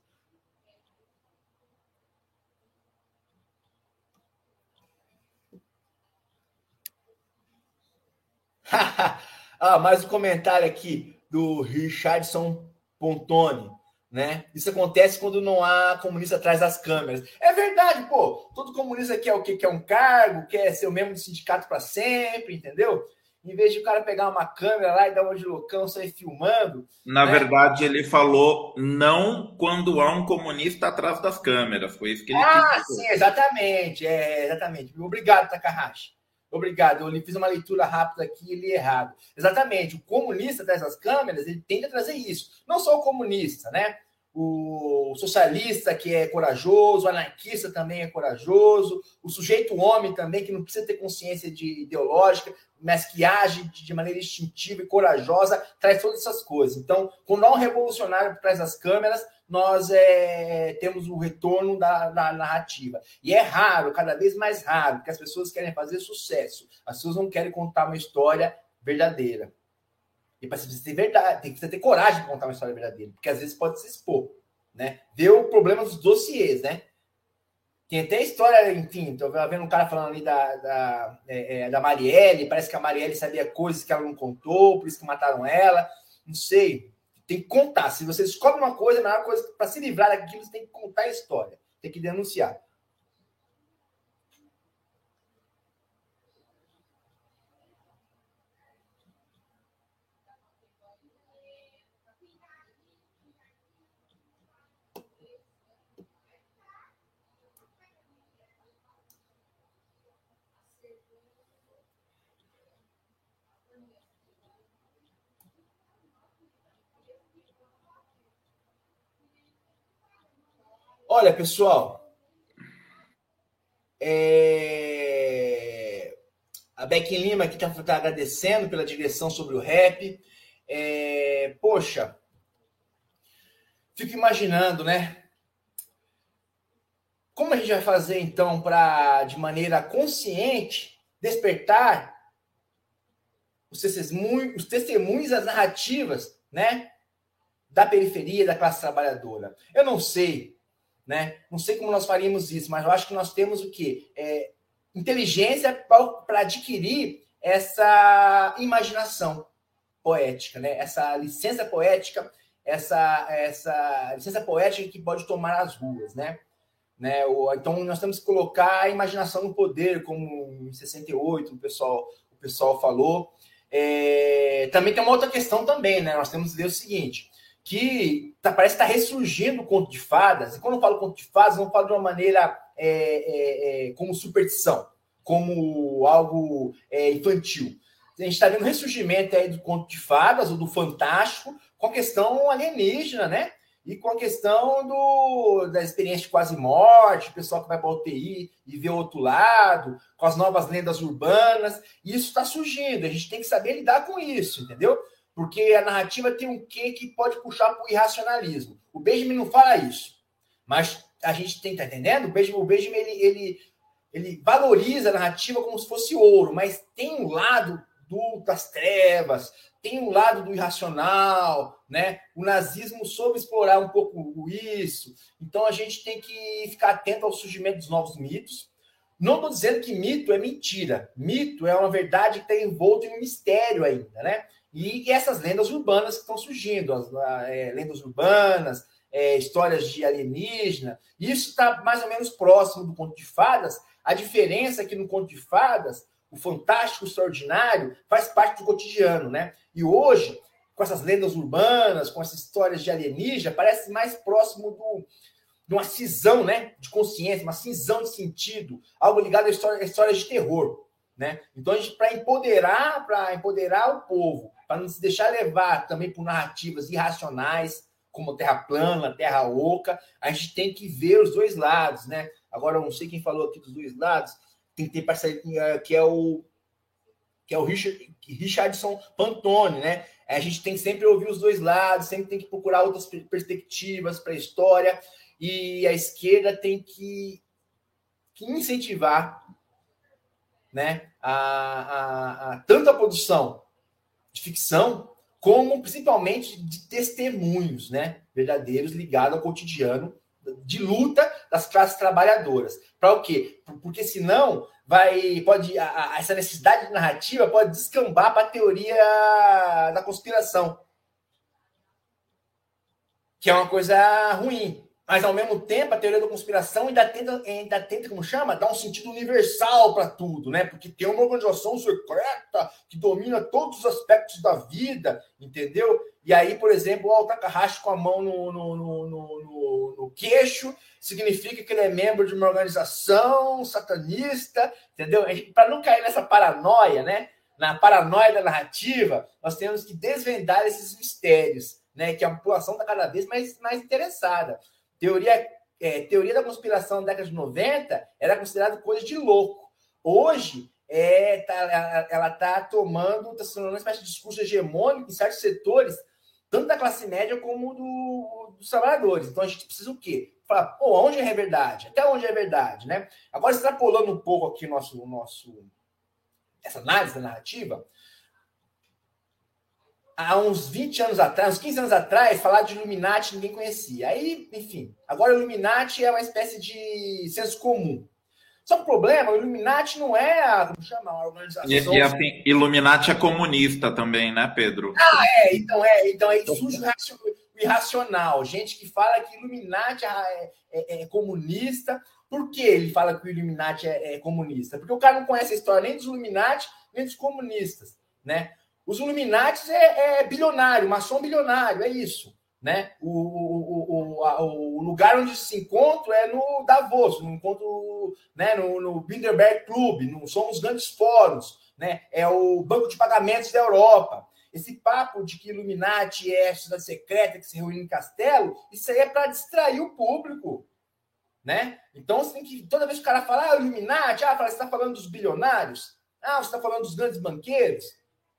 Ah, mais um comentário aqui do Richardson Pontoni, né? Isso acontece quando não há comunista atrás das câmeras. É verdade, pô. Todo comunista quer o quê? Quer um cargo, quer ser o mesmo do sindicato para sempre, entendeu? Em vez de o cara pegar uma câmera lá e dar uma de loucão, sair filmando. Na né? verdade, ele falou não quando há um comunista atrás das câmeras. Foi isso que ele Ah, sim, exatamente. É, exatamente. Obrigado, Takahashi. Obrigado, eu fiz uma leitura rápida aqui e li errado. Exatamente, o comunista dessas câmeras, ele tende a trazer isso. Não só o comunista, né? O socialista que é corajoso, o anarquista também é corajoso, o sujeito homem também, que não precisa ter consciência de ideológica, mas que age de maneira instintiva e corajosa, traz todas essas coisas. Então, quando há um revolucionário por das câmeras, nós é, temos o retorno da, da, narrativa. E é raro, cada vez mais raro, porque as pessoas querem fazer sucesso. As pessoas não querem contar uma história verdadeira. E você ter verdade, tem que ter coragem de contar uma história verdadeira, porque às vezes pode se expor, né? Ver o problema dos dossiês, né? Tem até história, enfim, tô vendo um cara falando ali da, da, é, é, da Marielle, parece que a Marielle sabia coisas que ela não contou, por isso que mataram ela. Não sei. Tem que contar. Se você descobre uma coisa, a melhor coisa para se livrar daquilo, você tem que contar a história. Tem que denunciar. Olha, pessoal, é... a Beck Lima aqui está tá agradecendo pela direção sobre o rap. É... Poxa, fico imaginando, né? Como a gente vai fazer então para, de maneira consciente, despertar os testemunhos, os testemunhos, as narrativas, né? Da periferia, da classe trabalhadora. Eu não sei né? Não sei como nós faríamos isso, mas eu acho que nós temos o quê? É, inteligência para adquirir essa imaginação poética, né? Essa licença poética, essa essa licença poética que pode tomar as ruas, né? né? Então nós temos que colocar a imaginação no poder, como em 68 o pessoal o pessoal falou. É, também tem uma outra questão também, né? Nós temos que ver o seguinte: que tá, parece estar tá ressurgindo o conto de fadas. E quando eu falo conto de fadas, não falo de uma maneira é, é, é, como superstição, como algo é, infantil. A gente está vendo um ressurgimento aí do conto de fadas, ou do fantástico, com a questão alienígena, né? E com a questão do, da experiência de quase morte, o pessoal que vai para UTI e vê o outro lado, com as novas lendas urbanas. Isso está surgindo, a gente tem que saber lidar com isso, entendeu? Porque a narrativa tem um quê que pode puxar para o irracionalismo. O Benjamin não fala isso. Mas a gente tem, tá entendendo? O Benjamin, o Benjamin ele, ele ele valoriza a narrativa como se fosse ouro, mas tem um lado do, das trevas, tem um lado do irracional, né? O nazismo soube explorar um pouco isso. Então a gente tem que ficar atento ao surgimento dos novos mitos. Não estou dizendo que mito é mentira. Mito é uma verdade que está envolta em um mistério ainda, né? E, e essas lendas urbanas que estão surgindo, as é, lendas urbanas, é, histórias de alienígena, isso está mais ou menos próximo do conto de fadas. A diferença é que no conto de fadas, o fantástico, o extraordinário, faz parte do cotidiano, né? E hoje, com essas lendas urbanas, com essas histórias de alienígena, parece mais próximo do, de uma cisão, né? De consciência, uma cisão de sentido, algo ligado a histórias história de terror, né? Então, para empoderar, para empoderar o povo, para não se deixar levar também por narrativas irracionais, como terra plana, terra oca, a gente tem que ver os dois lados, né? Agora, eu não sei quem falou aqui dos dois lados, tem que ter parceria, que é o que é o Richard, Richardson Pantone, né? A gente tem que sempre ouvir os dois lados, sempre tem que procurar outras perspectivas para a história, e a esquerda tem que, que incentivar né, a, a, a, tanto a produção de ficção, como principalmente de testemunhos né, verdadeiros ligados ao cotidiano de luta das classes trabalhadoras. Para o quê? Porque senão vai pode a, a, essa necessidade de narrativa pode descambar para a teoria da conspiração, que é uma coisa ruim. Mas ao mesmo tempo, a teoria da conspiração ainda tenta, ainda tenta como chama, dar um sentido universal para tudo, né? Porque tem uma organização secreta que domina todos os aspectos da vida, entendeu? E aí, por exemplo, o Takahashi com a mão no, no, no, no, no queixo significa que ele é membro de uma organização satanista, entendeu? Para não cair nessa paranoia, né? Na paranoia da narrativa, nós temos que desvendar esses mistérios, né? Que a população está cada vez mais, mais interessada. Teoria, é, teoria da conspiração na década de 90 era considerada coisa de louco. Hoje, é, tá, ela está tomando, está se uma espécie de discurso hegemônico em certos setores, tanto da classe média como do, dos trabalhadores. Então a gente precisa o quê? Falar, pô, onde é verdade? Até onde é verdade, né? Agora, extrapolando um pouco aqui nosso, nosso, essa análise da narrativa, há uns 20 anos atrás, uns 15 anos atrás, falar de Illuminati ninguém conhecia. Aí, enfim, agora o Illuminati é uma espécie de senso comum. Só que o problema, o Illuminati não é a, como chama, a organização. E, e assim, Illuminati é comunista também, né, Pedro? Ah, é, então é, então aí surge o irracional. Gente que fala que Illuminati é, é, é, comunista. Por que ele fala que o Illuminati é, é comunista? Porque o cara não conhece a história nem dos Illuminati, nem dos comunistas, né? Os Illuminati é, é bilionário, maçom bilionário, é isso. Né? O, o, o, o, lugar onde se encontra é no Davos, no encontro né, no, no Bilderberg Club, no, são os grandes fóruns, né? é o banco de pagamentos da Europa. Esse papo de que Illuminati é a sociedade secreta que se reúne em castelo, isso aí é para distrair o público. Né? Então, você tem que, toda vez que o cara fala, ah, Illuminati, ah, você está falando dos bilionários? Ah, você está falando dos grandes banqueiros?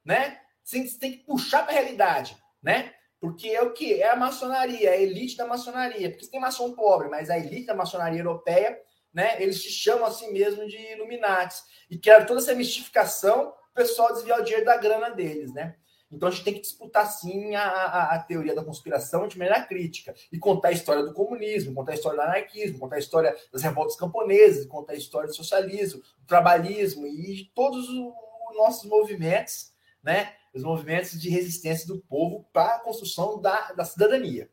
Né? Você tem que puxar para a realidade, né? Porque é o que? É a maçonaria, é a elite da maçonaria. Porque tem maçom pobre, mas a elite da maçonaria europeia, né? Eles se chamam assim mesmo de Illuminati. E querem toda essa mistificação, o pessoal desviar o dinheiro da grana deles, né? Então a gente tem que disputar sim a, a, a, teoria da conspiração de maneira crítica e contar a história do comunismo, contar a história do anarquismo, contar a história das revoltas camponesas, contar a história do socialismo, do trabalhismo e de todos os nossos movimentos né, os movimentos de resistência do povo para a construção da, da cidadania.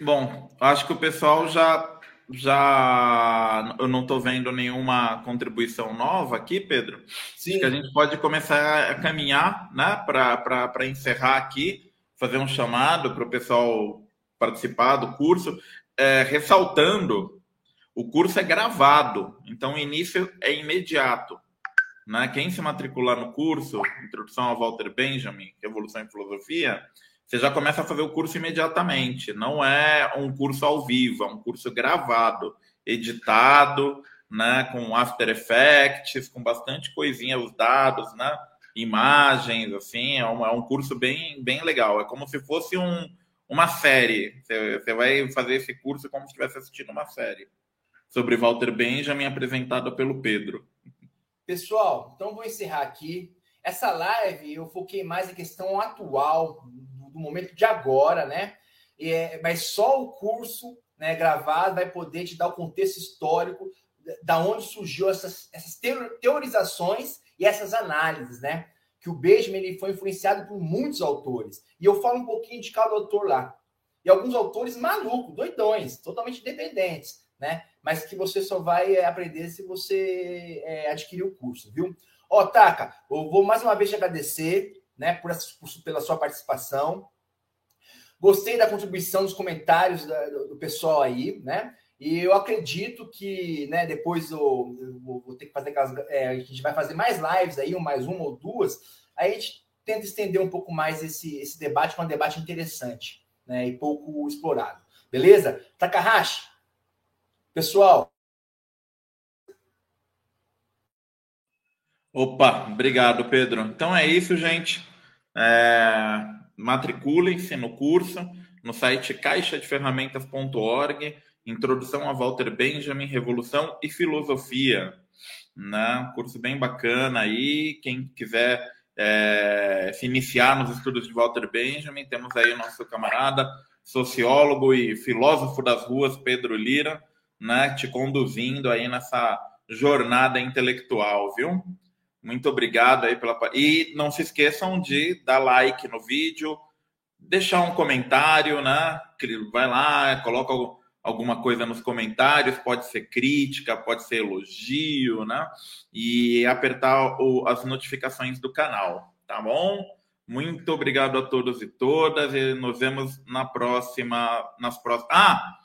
Bom, acho que o pessoal já já eu não estou vendo nenhuma contribuição nova aqui, Pedro. Sim. Acho que a gente pode começar a caminhar, né, para encerrar aqui, fazer um chamado para o pessoal participar do curso, é, ressaltando o curso é gravado, então o início é imediato. Né? Quem se matricular no curso, Introdução a Walter Benjamin, Revolução em Filosofia, você já começa a fazer o curso imediatamente. Não é um curso ao vivo, é um curso gravado, editado, né? com After Effects, com bastante coisinha, os dados, né? imagens, assim, é um, é um curso bem, bem legal. É como se fosse um, uma série. Você, você vai fazer esse curso como se estivesse assistindo uma série sobre Walter Benjamin apresentada pelo Pedro. Pessoal, então vou encerrar aqui. Essa live eu foquei mais em questão atual, do momento de agora, né? É, mas só o curso né, gravado vai poder te dar o contexto histórico da onde surgiu essas, essas teorizações e essas análises, né? Que o Benjamin ele foi influenciado por muitos autores. E eu falo um pouquinho de cada autor lá. E alguns autores malucos, doidões, totalmente independentes, né? Mas que você só vai é, aprender se você é, adquirir o curso, viu? Ó, Taka, eu vou mais uma vez te agradecer, né, por por, pela sua participação. Gostei da contribuição dos comentários da, do, pessoal aí, né? E eu acredito que, né, depois eu, eu vou ter que fazer aquelas. É, a gente vai fazer mais lives aí, mais uma ou duas. Aí a gente tenta estender um pouco mais esse, esse debate, que é um debate interessante, né? E pouco explorado. Beleza? Takahashi, pessoal. Opa, obrigado, Pedro. Então é isso, gente. É, Matriculem-se no curso no site caixadeferramentas.org Introdução a Walter Benjamin, Revolução e Filosofia. Né? Curso bem bacana aí. Quem quiser é, se iniciar nos estudos de Walter Benjamin, temos aí o nosso camarada, sociólogo e filósofo das ruas, Pedro Lira, né? te conduzindo aí nessa jornada intelectual, viu? Muito obrigado aí pela. E não se esqueçam de dar like no vídeo, deixar um comentário, né? Vai lá, coloca alguma coisa nos comentários, pode ser crítica, pode ser elogio, né? E apertar o, as notificações do canal, tá bom? Muito obrigado a todos e todas e nos vemos na próxima, nas próximas. Ah,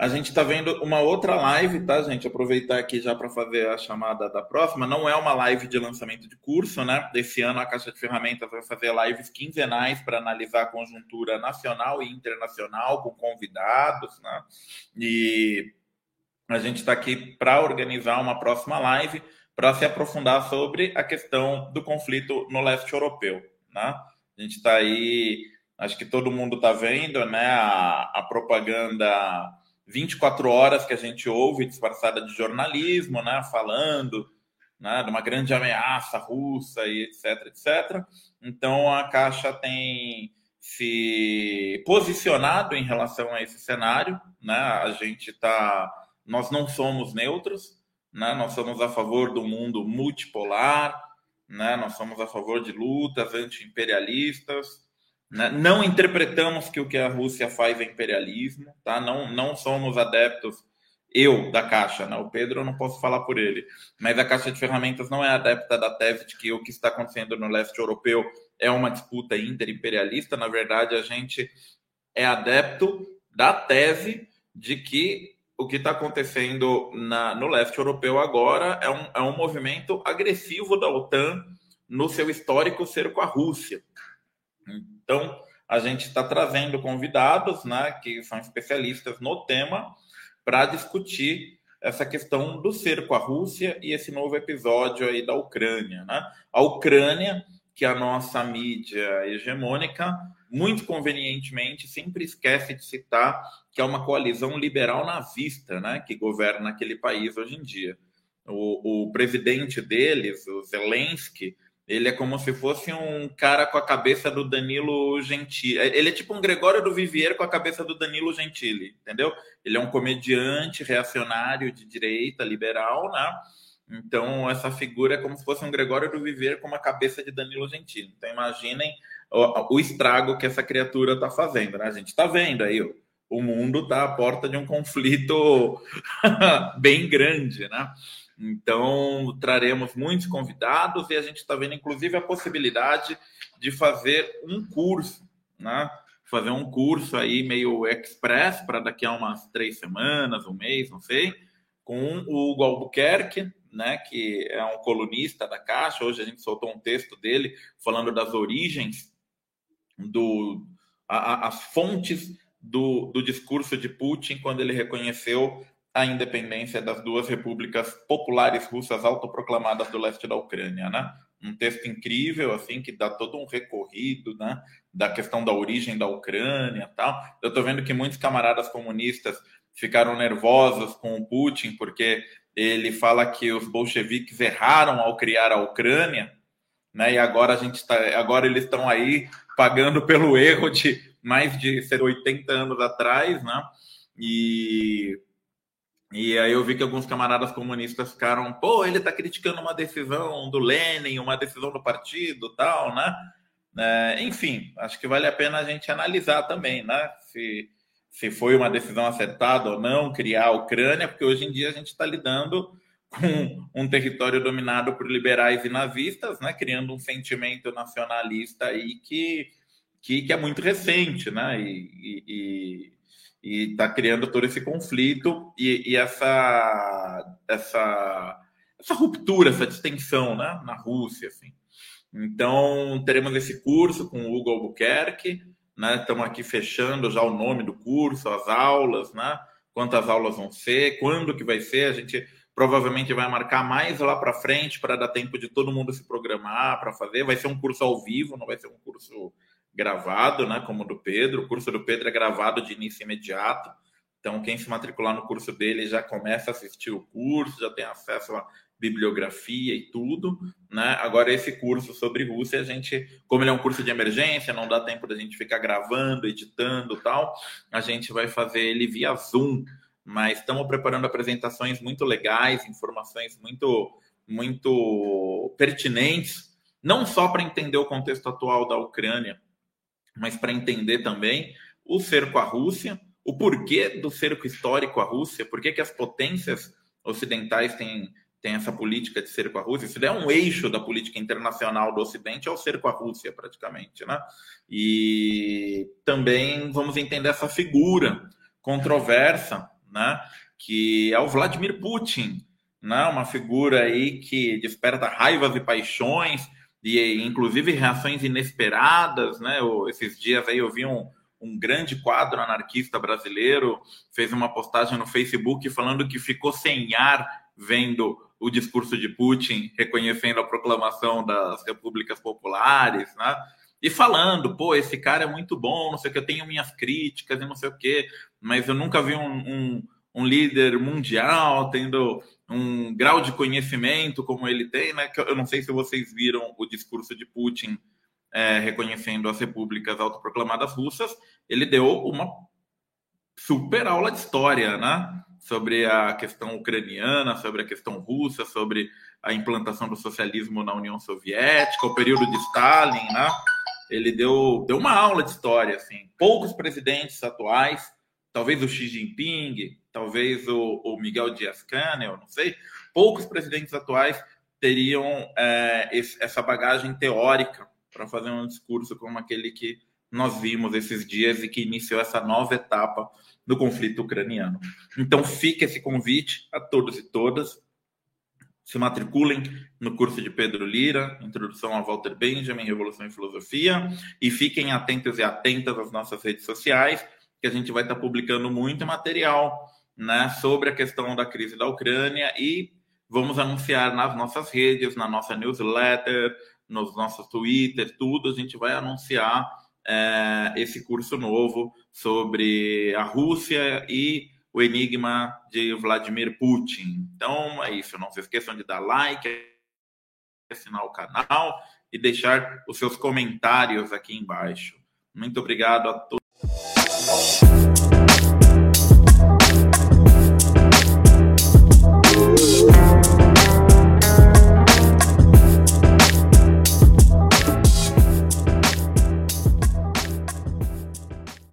a gente está vendo uma outra live, tá, gente? Aproveitar aqui já para fazer a chamada da próxima. Não é uma live de lançamento de curso, né? Desse ano a Caixa de Ferramentas vai fazer lives quinzenais para analisar a conjuntura nacional e internacional com convidados, né? E a gente está aqui para organizar uma próxima live para se aprofundar sobre a questão do conflito no leste europeu, né? A gente está aí, acho que todo mundo está vendo, né? a, a propaganda 24 horas que a gente ouve disfarçada de jornalismo, né, falando né, de uma grande ameaça russa e etc, etc. Então a Caixa tem se posicionado em relação a esse cenário, né? A gente está, nós não somos neutros, né? Nós somos a favor do mundo multipolar, né? Nós somos a favor de lutas anti-imperialistas? Não interpretamos que o que a Rússia faz é imperialismo, tá? Não, não somos adeptos, eu da Caixa, né? o Pedro eu não posso falar por ele, mas a Caixa de Ferramentas não é adepta da tese de que o que está acontecendo no leste europeu é uma disputa interimperialista. Na verdade, a gente é adepto da tese de que o que está acontecendo na, no leste europeu agora é um, é um movimento agressivo da OTAN no seu histórico cerco à Rússia. Então, a gente está trazendo convidados, né, que são especialistas no tema, para discutir essa questão do cerco à Rússia e esse novo episódio aí da Ucrânia, né? A Ucrânia, que é a nossa mídia hegemônica, muito convenientemente sempre esquece de citar que é uma coalizão liberal nazista, né, que governa aquele país hoje em dia. O, o presidente deles, o Zelensky, ele é como se fosse um cara com a cabeça do Danilo Gentili. Ele é tipo um Gregório do Vivier com a cabeça do Danilo Gentili, entendeu? Ele é um comediante reacionário de direita, liberal, né? Então, essa figura é como se fosse um Gregório do Vivier com uma cabeça de Danilo Gentili. Então, imaginem o, o estrago que essa criatura está fazendo, né? A gente está vendo aí, o mundo está à porta de um conflito bem grande, né? Então, traremos muitos convidados e a gente está vendo, inclusive, a possibilidade de fazer um curso, né? Fazer um curso aí meio express para daqui a umas três semanas, um mês, não sei, com o Hugo Albuquerque, né? Que é um colunista da Caixa. Hoje a gente soltou um texto dele falando das origens do a, a, as fontes do, do discurso de Putin quando ele reconheceu a independência das duas repúblicas populares russas autoproclamadas do leste da Ucrânia, né? um texto incrível, assim, que dá todo um recorrido, né, da questão da origem da Ucrânia tal. Eu estou vendo que muitos camaradas comunistas ficaram nervosos com o Putin, porque ele fala que os bolcheviques erraram ao criar a Ucrânia, né, e agora a gente está, agora eles estão aí pagando pelo erro de mais de 80 anos atrás, né, e e aí eu vi que alguns camaradas comunistas ficaram, pô, ele está criticando uma decisão do Lenin, uma decisão do partido, tal, né? É, enfim, acho que vale a pena a gente analisar também, né? Se, se foi uma decisão acertada ou não criar a Ucrânia, porque hoje em dia a gente está lidando com um território dominado por liberais e nazistas, né? Criando um sentimento nacionalista aí que, que, que é muito recente, né? e, e e está criando todo esse conflito e, e, essa, essa, essa ruptura, essa distensão né, na Rússia. Assim. Então, teremos esse curso com o Hugo Albuquerque, né, estamos aqui fechando já o nome do curso, as aulas, né, quantas aulas vão ser, quando que vai ser, a gente provavelmente vai marcar mais lá para frente para dar tempo de todo mundo se programar para fazer, vai ser um curso ao vivo, não vai ser um curso gravado, né, como o do Pedro. O curso do Pedro é gravado de início imediato. Então, quem se matricular no curso dele já começa a assistir o curso, já tem acesso à bibliografia e tudo, né? Agora, esse curso sobre Rússia, a gente, como ele é um curso de emergência, não dá tempo da gente ficar gravando, editando tal, a gente vai fazer ele via Zoom, mas estamos preparando apresentações muito legais, informações muito, muito pertinentes, não só para entender o contexto atual da Ucrânia, mas para entender também o cerco à Rússia, o porquê do cerco histórico à Rússia, por que, as potências ocidentais têm, têm essa política de cerco à Rússia. Isso é um eixo da política internacional do Ocidente, é o cerco à Rússia, praticamente. Né? E também vamos entender essa figura controversa, né? que é o Vladimir Putin, né? uma figura aí que desperta raivas e paixões, e inclusive reações inesperadas, né? Eu, esses dias aí eu vi um, um grande quadro anarquista brasileiro fez uma postagem no Facebook falando que ficou sem ar vendo o discurso de Putin, reconhecendo a proclamação das repúblicas populares, né? E falando, pô, esse cara é muito bom, não sei o que, eu tenho minhas críticas e não sei o que, mas eu nunca vi um, um, um líder mundial tendo um grau de conhecimento como ele tem, né? eu não sei se vocês viram o discurso de Putin é, reconhecendo as repúblicas autoproclamadas russas, ele deu uma super aula de história, né? Sobre a questão ucraniana, sobre a questão russa, sobre a implantação do socialismo na União Soviética, o período de Stalin, né? Ele deu, deu uma aula de história, assim. Poucos presidentes atuais, talvez o Xi Jinping, talvez o, o Miguel Dias-Canel, não sei, poucos presidentes atuais teriam é, esse, essa bagagem teórica para fazer um discurso como aquele que nós vimos esses dias e que iniciou essa nova etapa do conflito ucraniano. Então, fica esse convite a todos e todas. Se matriculem no curso de Pedro Lira, Introdução a Walter Benjamin, Revolução e Filosofia, e fiquem atentos e atentas às nossas redes sociais, que a gente vai estar publicando muito material né, sobre a questão da crise da Ucrânia e vamos anunciar nas nossas redes, na nossa newsletter, nos nossos Twitter, tudo, a gente vai anunciar é, esse curso novo sobre a Rússia e o enigma de Vladimir Putin. Então é isso, não se esqueçam de dar like, assinar o canal e deixar os seus comentários aqui embaixo. Muito obrigado a todos.